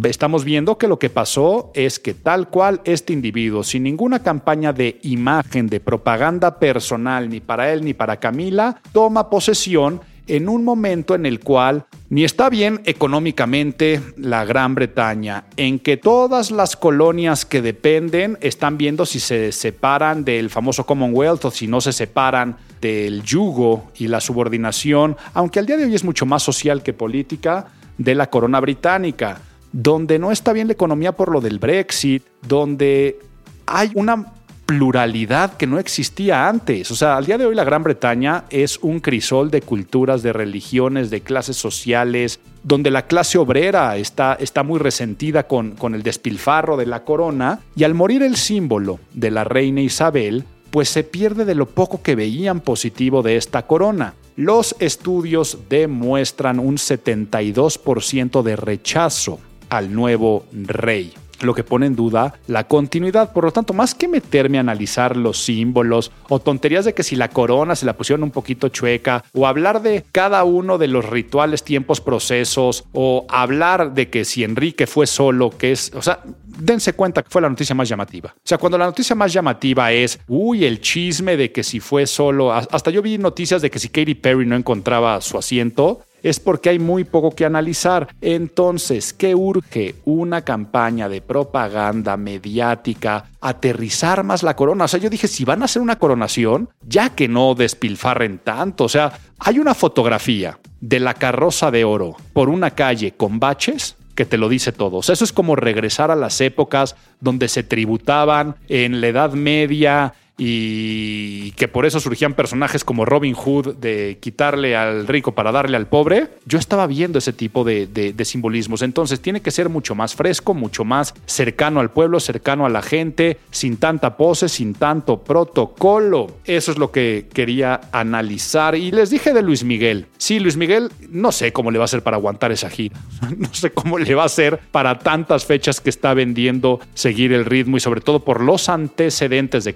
estamos viendo que lo que pasó es que tal cual este individuo, sin ninguna campaña de imagen, de propaganda personal, ni para él ni para Camila, toma posesión en un momento en el cual ni está bien económicamente la Gran Bretaña, en que todas las colonias que dependen están viendo si se separan del famoso Commonwealth o si no se separan del yugo y la subordinación, aunque al día de hoy es mucho más social que política, de la corona británica, donde no está bien la economía por lo del Brexit, donde hay una pluralidad que no existía antes. O sea, al día de hoy la Gran Bretaña es un crisol de culturas, de religiones, de clases sociales, donde la clase obrera está, está muy resentida con, con el despilfarro de la corona, y al morir el símbolo de la reina Isabel, pues se pierde de lo poco que veían positivo de esta corona. Los estudios demuestran un 72% de rechazo al nuevo rey lo que pone en duda la continuidad. Por lo tanto, más que meterme a analizar los símbolos o tonterías de que si la corona se la pusieron un poquito chueca o hablar de cada uno de los rituales, tiempos, procesos o hablar de que si Enrique fue solo, que es, o sea, dense cuenta que fue la noticia más llamativa. O sea, cuando la noticia más llamativa es, uy, el chisme de que si fue solo, hasta yo vi noticias de que si Katy Perry no encontraba su asiento, es porque hay muy poco que analizar. Entonces, ¿qué urge? Una campaña de propaganda mediática, aterrizar más la corona. O sea, yo dije, si van a hacer una coronación, ya que no despilfarren tanto. O sea, hay una fotografía de la carroza de oro por una calle con baches que te lo dice todo. O sea, eso es como regresar a las épocas donde se tributaban en la Edad Media, y que por eso surgían personajes como Robin Hood de quitarle al rico para darle al pobre, yo estaba viendo ese tipo de, simbolismos. Entonces tiene que ser mucho más fresco, mucho más cercano al pueblo, cercano a la gente, sin tanta pose, sin tanto protocolo. Eso es lo que quería analizar. Y les dije de Luis Miguel. Sí, Luis Miguel, no sé cómo le va a hacer para aguantar esa gira. No sé cómo le va a hacer para tantas fechas que está vendiendo seguir el ritmo y sobre todo por los antecedentes de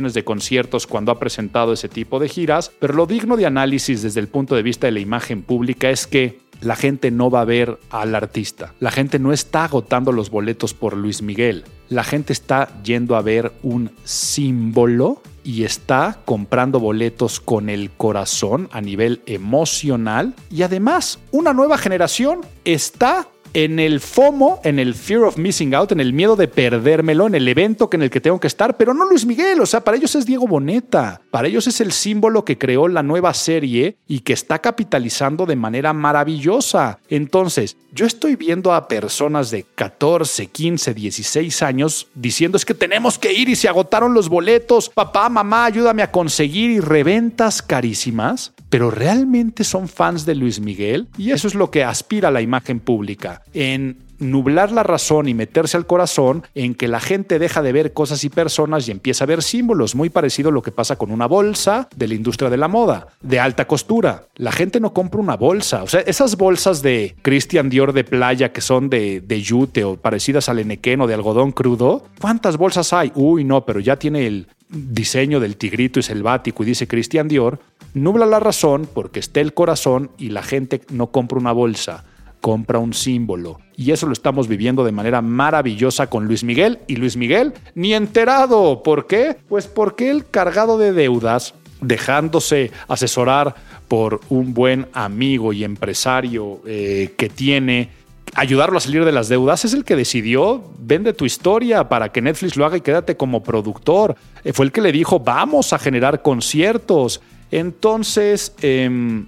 de conciertos cuando ha presentado ese tipo de giras. Pero lo digno de análisis desde el punto de vista de la imagen pública es que la gente no va a ver al artista. La gente no está agotando los boletos por Luis Miguel. La gente está yendo a ver un símbolo y está comprando boletos con el corazón a nivel emocional. Y además, una nueva generación está en el FOMO, en el Fear of Missing Out, en el miedo de perdérmelo, en el evento en el que tengo que estar, pero no Luis Miguel, o sea, para ellos es Diego Boneta, para ellos es el símbolo que creó la nueva serie y que está capitalizando de manera maravillosa. Entonces, yo estoy viendo a personas de 14, 15, 16 años diciendo es que tenemos que ir y se agotaron los boletos, papá, mamá, ayúdame a conseguir y reventas carísimas, pero realmente son fans de Luis Miguel y eso es lo que aspira la imagen pública, en nublar la razón y meterse al corazón en que la gente deja de ver cosas y personas y empieza a ver símbolos, muy parecido a lo que pasa con una bolsa de la industria de la moda, de alta costura. La gente no compra una bolsa, o sea, esas bolsas de Christian Dior de playa que son de, de yute o parecidas al enequén o de algodón crudo, ¿cuántas bolsas hay? Uy, no, pero ya tiene el diseño del tigrito y selvático y dice Christian Dior, nubla la razón porque esté el corazón y la gente no compra una bolsa compra un símbolo. Y eso lo estamos viviendo de manera maravillosa con Luis Miguel. Y Luis Miguel ni enterado. ¿Por qué? Pues porque él cargado de deudas, dejándose asesorar por un buen amigo y empresario eh, que tiene, ayudarlo a salir de las deudas, es el que decidió, vende tu historia para que Netflix lo haga y quédate como productor. Eh, fue el que le dijo, vamos a generar conciertos. Entonces, em,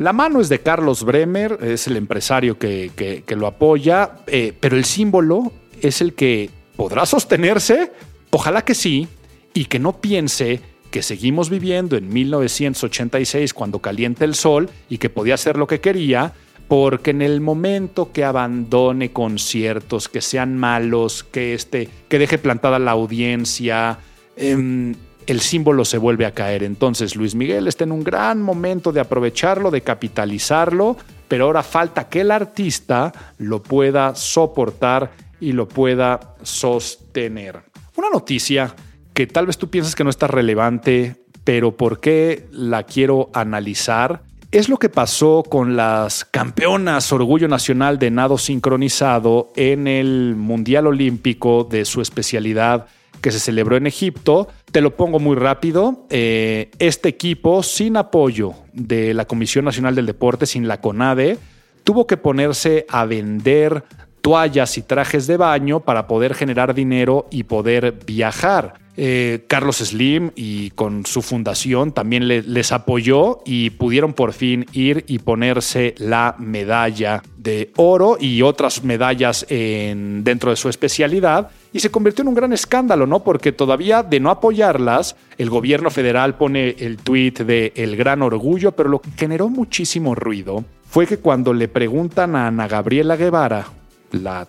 la mano es de Carlos Bremer, es el empresario que, lo apoya, eh, pero el símbolo es el que podrá sostenerse, ojalá que sí, y que no piense que seguimos viviendo en 1986 cuando calienta el sol y que podía hacer lo que quería, porque en el momento que abandone conciertos, que sean malos, que, este, que deje plantada la audiencia, em, el símbolo se vuelve a caer. Entonces Luis Miguel está en un gran momento de aprovecharlo, de capitalizarlo, pero ahora falta que el artista lo pueda soportar y lo pueda sostener. Una noticia que tal vez tú piensas que no está relevante, pero ¿por qué la quiero analizar? Es lo que pasó con las campeonas Orgullo Nacional de Nado Sincronizado en el Mundial Olímpico de su especialidad que se celebró en Egipto. Te lo pongo muy rápido. Eh, este equipo, sin apoyo de la Comisión Nacional del Deporte, sin la CONADE, tuvo que ponerse a vender toallas y trajes de baño para poder generar dinero y poder viajar. Eh, Carlos Slim y con su fundación también les apoyó y pudieron por fin ir y ponerse la medalla de oro y otras medallas en, dentro de su especialidad y se convirtió en un gran escándalo, ¿no? Porque todavía de no apoyarlas, el gobierno federal pone el tuit de el gran orgullo, pero lo que generó muchísimo ruido fue que cuando le preguntan a Ana Gabriela Guevara, la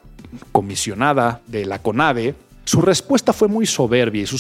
comisionada de la CONADE, su respuesta fue muy soberbia y su,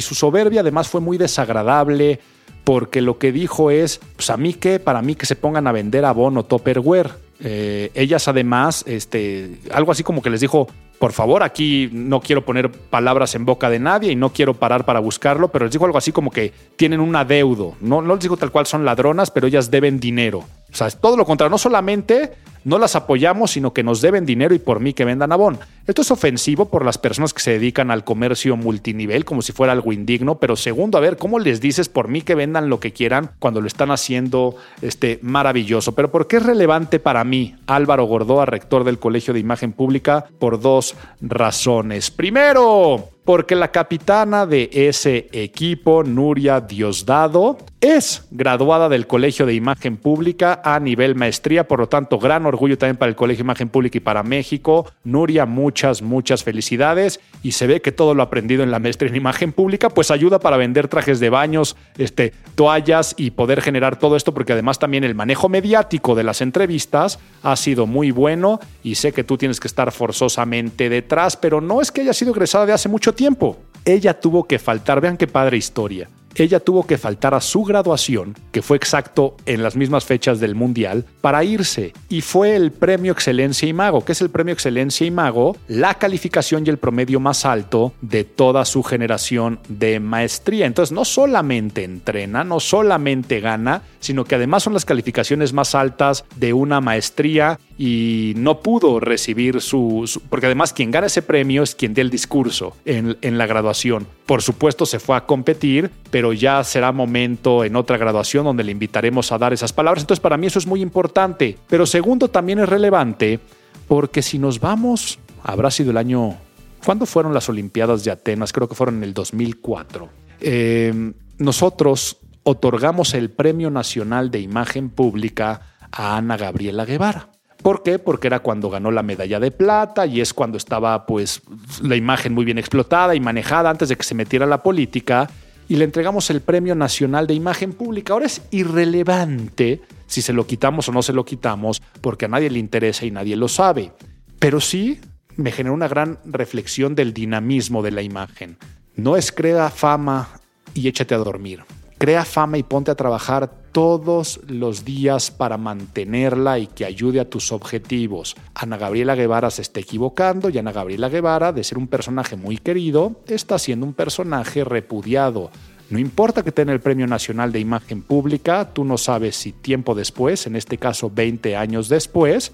soberbia además fue muy desagradable porque lo que dijo es, pues a mí que, para mí que se pongan a vender abono Topperware. Eh, ellas además, este, algo así como que les dijo, por favor, aquí no quiero poner palabras en boca de nadie y no quiero parar para buscarlo, pero les dijo algo así como que tienen un adeudo. No, no les digo tal cual son ladronas, pero ellas deben dinero. O sea, es todo lo contrario. No solamente no las apoyamos, sino que nos deben dinero y por mí que vendan abón. Esto es ofensivo por las personas que se dedican al comercio multinivel, como si fuera algo indigno, pero segundo, a ver, ¿cómo les dices por mí que vendan lo que quieran cuando lo están haciendo este, maravilloso? Pero ¿por qué es relevante para mí, Álvaro Gordoa, rector del Colegio de Imagen Pública? Por dos razones. Primero, porque la capitana de ese equipo, Nuria Diosdado, es graduada del Colegio de Imagen Pública a nivel maestría, por lo tanto, gran orgullo también para el Colegio Imagen Pública y para México. Nuria, muchas, muchas felicidades. Y se ve que todo lo aprendido en la maestría en imagen pública, pues ayuda para vender trajes de baños, este, toallas y poder generar todo esto, porque además también el manejo mediático de las entrevistas ha sido muy bueno y sé que tú tienes que estar forzosamente detrás, pero no es que haya sido egresada de hace mucho tiempo. Ella tuvo que faltar, vean qué padre historia ella tuvo que faltar a su graduación, que fue exacto en las mismas fechas del Mundial, para irse. Y fue el premio Excelencia y Mago. que es el premio Excelencia y Mago? La calificación y el promedio más alto de toda su generación de maestría. Entonces, no solamente entrena, no solamente gana, sino que además son las calificaciones más altas de una maestría y no pudo recibir su, porque además quien gana ese premio es quien dé el discurso en, en la graduación. Por supuesto se fue a competir, pero ya será momento en otra graduación donde le invitaremos a dar esas palabras. Entonces para mí eso es muy importante. Pero segundo también es relevante porque si nos vamos, habrá sido el año... ¿Cuándo fueron las Olimpiadas de Atenas? Creo que fueron en el 2004. Eh, nosotros otorgamos el Premio Nacional de Imagen Pública a Ana Gabriela Guevara. ¿Por qué? Porque era cuando ganó la medalla de plata y es cuando estaba pues la imagen muy bien explotada y manejada antes de que se metiera la política y le entregamos el Premio Nacional de Imagen Pública. Ahora es irrelevante si se lo quitamos o no se lo quitamos porque a nadie le interesa y nadie lo sabe. Pero sí me generó una gran reflexión del dinamismo de la imagen. No es crea fama y échate a dormir. Crea fama y ponte a trabajar todos los días para mantenerla y que ayude a tus objetivos. Ana Gabriela Guevara se está equivocando y Ana Gabriela Guevara, de ser un personaje muy querido, está siendo un personaje repudiado. No importa que tenga el Premio Nacional de Imagen Pública, tú no sabes si tiempo después, en este caso 20 años después,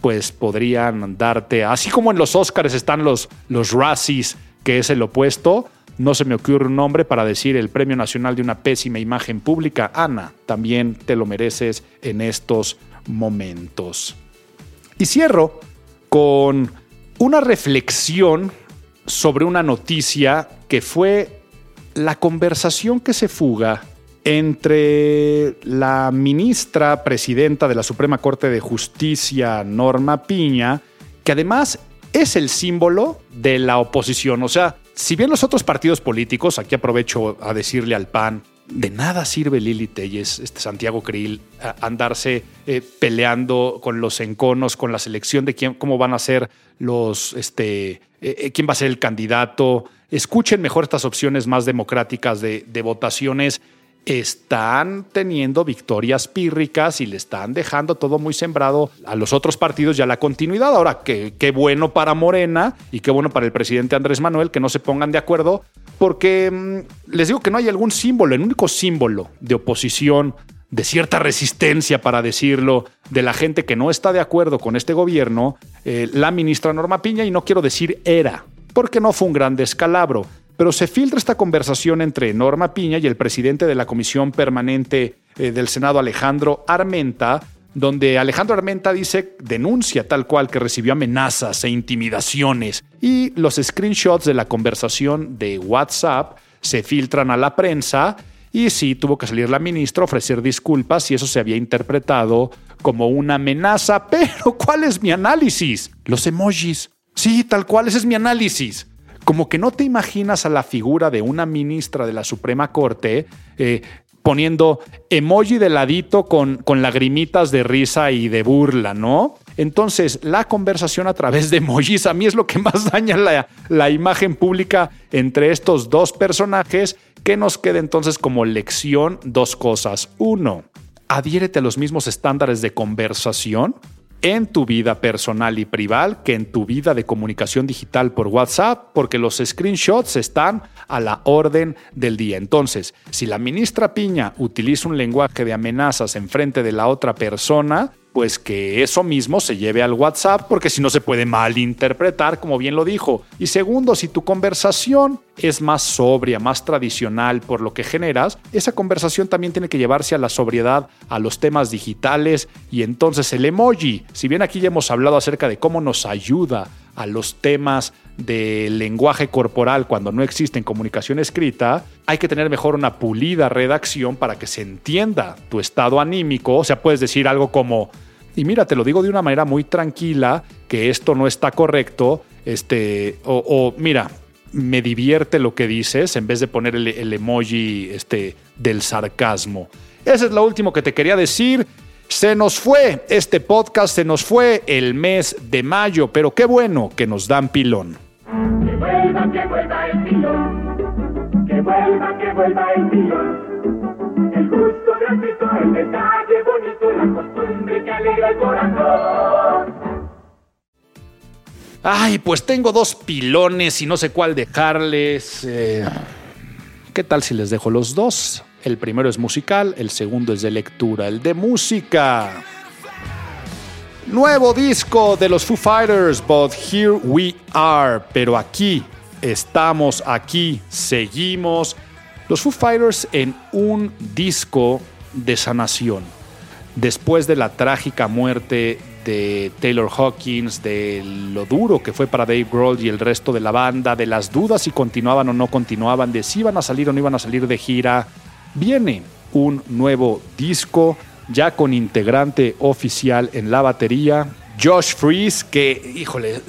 pues podrían darte, así como en los Oscars están los, los Razzies, que es el opuesto, no se me ocurre un nombre para decir el Premio Nacional de una pésima imagen pública. Ana, también te lo mereces en estos momentos. Y cierro con una reflexión sobre una noticia que fue la conversación que se fuga entre la ministra presidenta de la Suprema Corte de Justicia, Norma Piña, que además es el símbolo de la oposición. O sea, si bien los otros partidos políticos, aquí aprovecho a decirle al PAN, de nada sirve Lili Telles, este Santiago Krill, andarse eh, peleando con los enconos, con la selección de quién, cómo van a ser los, este, eh, eh, quién va a ser el candidato. Escuchen mejor estas opciones más democráticas de, de votaciones están teniendo victorias pírricas y le están dejando todo muy sembrado a los otros partidos y a la continuidad. Ahora, qué, bueno para Morena y qué bueno para el presidente Andrés Manuel que no se pongan de acuerdo, porque mm, les digo que no hay algún símbolo, el único símbolo de oposición, de cierta resistencia, para decirlo, de la gente que no está de acuerdo con este gobierno, eh, la ministra Norma Piña, y no quiero decir era, porque no fue un gran descalabro pero se filtra esta conversación entre Norma Piña y el presidente de la Comisión Permanente eh, del Senado, Alejandro Armenta, donde Alejandro Armenta dice, denuncia tal cual que recibió amenazas e intimidaciones y los screenshots de la conversación de WhatsApp se filtran a la prensa y sí tuvo que salir la ministra ofrecer disculpas si eso se había interpretado como una amenaza, pero ¿cuál es mi análisis? Los emojis. Sí, tal cual, ese es mi análisis como que no te imaginas a la figura de una ministra de la Suprema Corte eh, poniendo emoji de ladito con, con lagrimitas de risa y de burla, ¿no? Entonces, la conversación a través de emojis a mí es lo que más daña la, la imagen pública entre estos dos personajes, que nos queda entonces como lección dos cosas. Uno, adhiérete a los mismos estándares de conversación en tu vida personal y privada que en tu vida de comunicación digital por WhatsApp, porque los screenshots están a la orden del día. Entonces, si la ministra Piña utiliza un lenguaje de amenazas en frente de la otra persona, pues que eso mismo se lleve al WhatsApp, porque si no se puede malinterpretar, como bien lo dijo. Y segundo, si tu conversación es más sobria, más tradicional por lo que generas, esa conversación también tiene que llevarse a la sobriedad, a los temas digitales y entonces el emoji. Si bien aquí ya hemos hablado acerca de cómo nos ayuda a los temas del lenguaje corporal cuando no existe comunicación escrita, hay que tener mejor una pulida redacción para que se entienda tu estado anímico. O sea, puedes decir algo como Y mira, te lo digo de una manera muy tranquila, que esto no está correcto, este, o, mira, me divierte lo que dices en vez de poner el, el emoji este, del sarcasmo. Ese es lo último que te quería decir. Se nos fue este podcast, se nos fue el mes de mayo, pero qué bueno que nos dan pilón. Que vuelva, que vuelva el pilón. Que vuelva, que vuelva el pilón. El gusto gratuito, el detalle bonito, la costumbre que alegra el corazón. Ay, pues tengo dos pilones y no sé cuál dejarles. Eh, ¿Qué tal si les dejo los dos? El primero es musical, el segundo es de lectura, el de música. Nuevo disco de los Foo Fighters, but here we are. Pero aquí, estamos aquí, seguimos. Los Foo Fighters en un disco de sanación. Después de la trágica muerte de Taylor Hawkins, de lo duro que fue para Dave Grohl y el resto de la banda, de las dudas si continuaban o no continuaban, de si iban a salir o no iban a salir de gira, viene un nuevo disco ya con integrante oficial en la batería. Josh Freeze, que, híjole,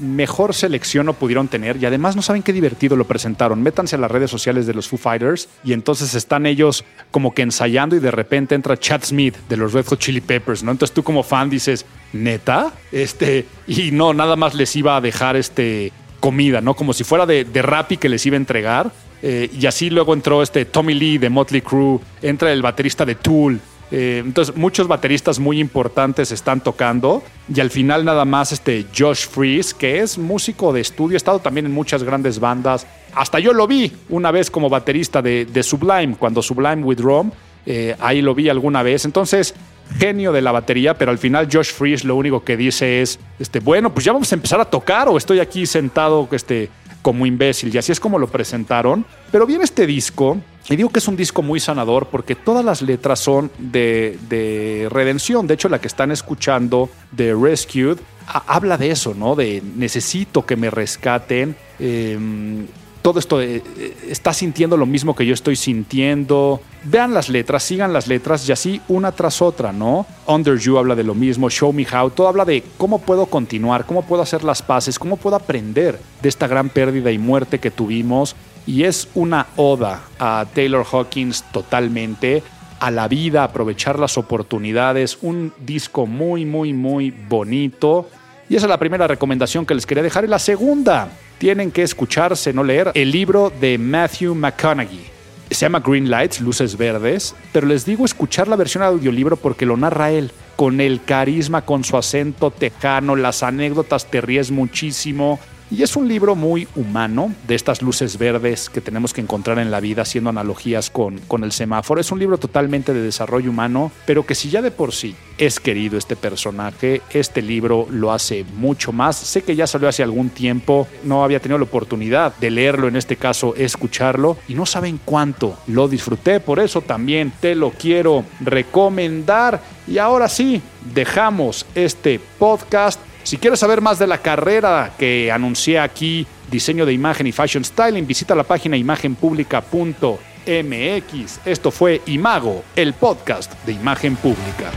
mejor selección no pudieron tener y además no saben qué divertido lo presentaron. Métanse a las redes sociales de los Foo Fighters y entonces están ellos como que ensayando y de repente entra Chad Smith de los Red Hot Chili Peppers, ¿no? Entonces tú como fan dices, ¿neta? Este, y no, nada más les iba a dejar este comida, ¿no? Como si fuera de, de Rappi que les iba a entregar. Eh, y así luego entró este Tommy Lee de Motley Crue, entra el baterista de Tool. Eh, entonces muchos bateristas muy importantes están tocando y al final nada más este Josh Freeze, que es músico de estudio, ha estado también en muchas grandes bandas. Hasta yo lo vi una vez como baterista de, Sublime, cuando Sublime with Rome, eh, ahí lo vi alguna vez. Entonces, genio de la batería, pero al final Josh Freeze lo único que dice es, este, bueno, pues ya vamos a empezar a tocar o estoy aquí sentado este, como imbécil. Y así es como lo presentaron. Pero viene este disco, y digo que es un disco muy sanador porque todas las letras son de, de redención. De hecho, la que están escuchando de Rescued ha- habla de eso, ¿no? De necesito que me rescaten. em, todo esto eh, eh, está sintiendo lo mismo que yo estoy sintiendo. Vean las letras, sigan las letras y así una tras otra, ¿no? Under You habla de lo mismo, Show Me How, todo habla de cómo puedo continuar, cómo puedo hacer las paces, cómo puedo aprender de esta gran pérdida y muerte que tuvimos. Y es una oda a Taylor Hawkins totalmente, a la vida, aprovechar las oportunidades, un disco muy, muy, muy bonito. Y esa es la primera recomendación que les quería dejar. Y la segunda, tienen que escucharse, no leer, el libro de Matthew McConaughey. Se llama Green Lights, Luces Verdes, pero les digo escuchar la versión audiolibro porque lo narra él, con el carisma, con su acento tejano, las anécdotas, te ríes muchísimo. Y es un libro muy humano, de estas luces verdes que tenemos que encontrar en la vida, haciendo analogías con, con el semáforo. Es un libro totalmente de desarrollo humano, pero que si ya de por sí es querido este personaje, este libro lo hace mucho más. Sé que ya salió hace algún tiempo, no había tenido la oportunidad de leerlo, en este caso escucharlo, y no saben cuánto lo disfruté, por eso también te lo quiero recomendar. Y ahora sí, dejamos este podcast. Si quieres saber más de la carrera que anuncié aquí, diseño de imagen y fashion styling, visita la página imagenpublica.mx. Esto fue Imago, el podcast de imagen pública.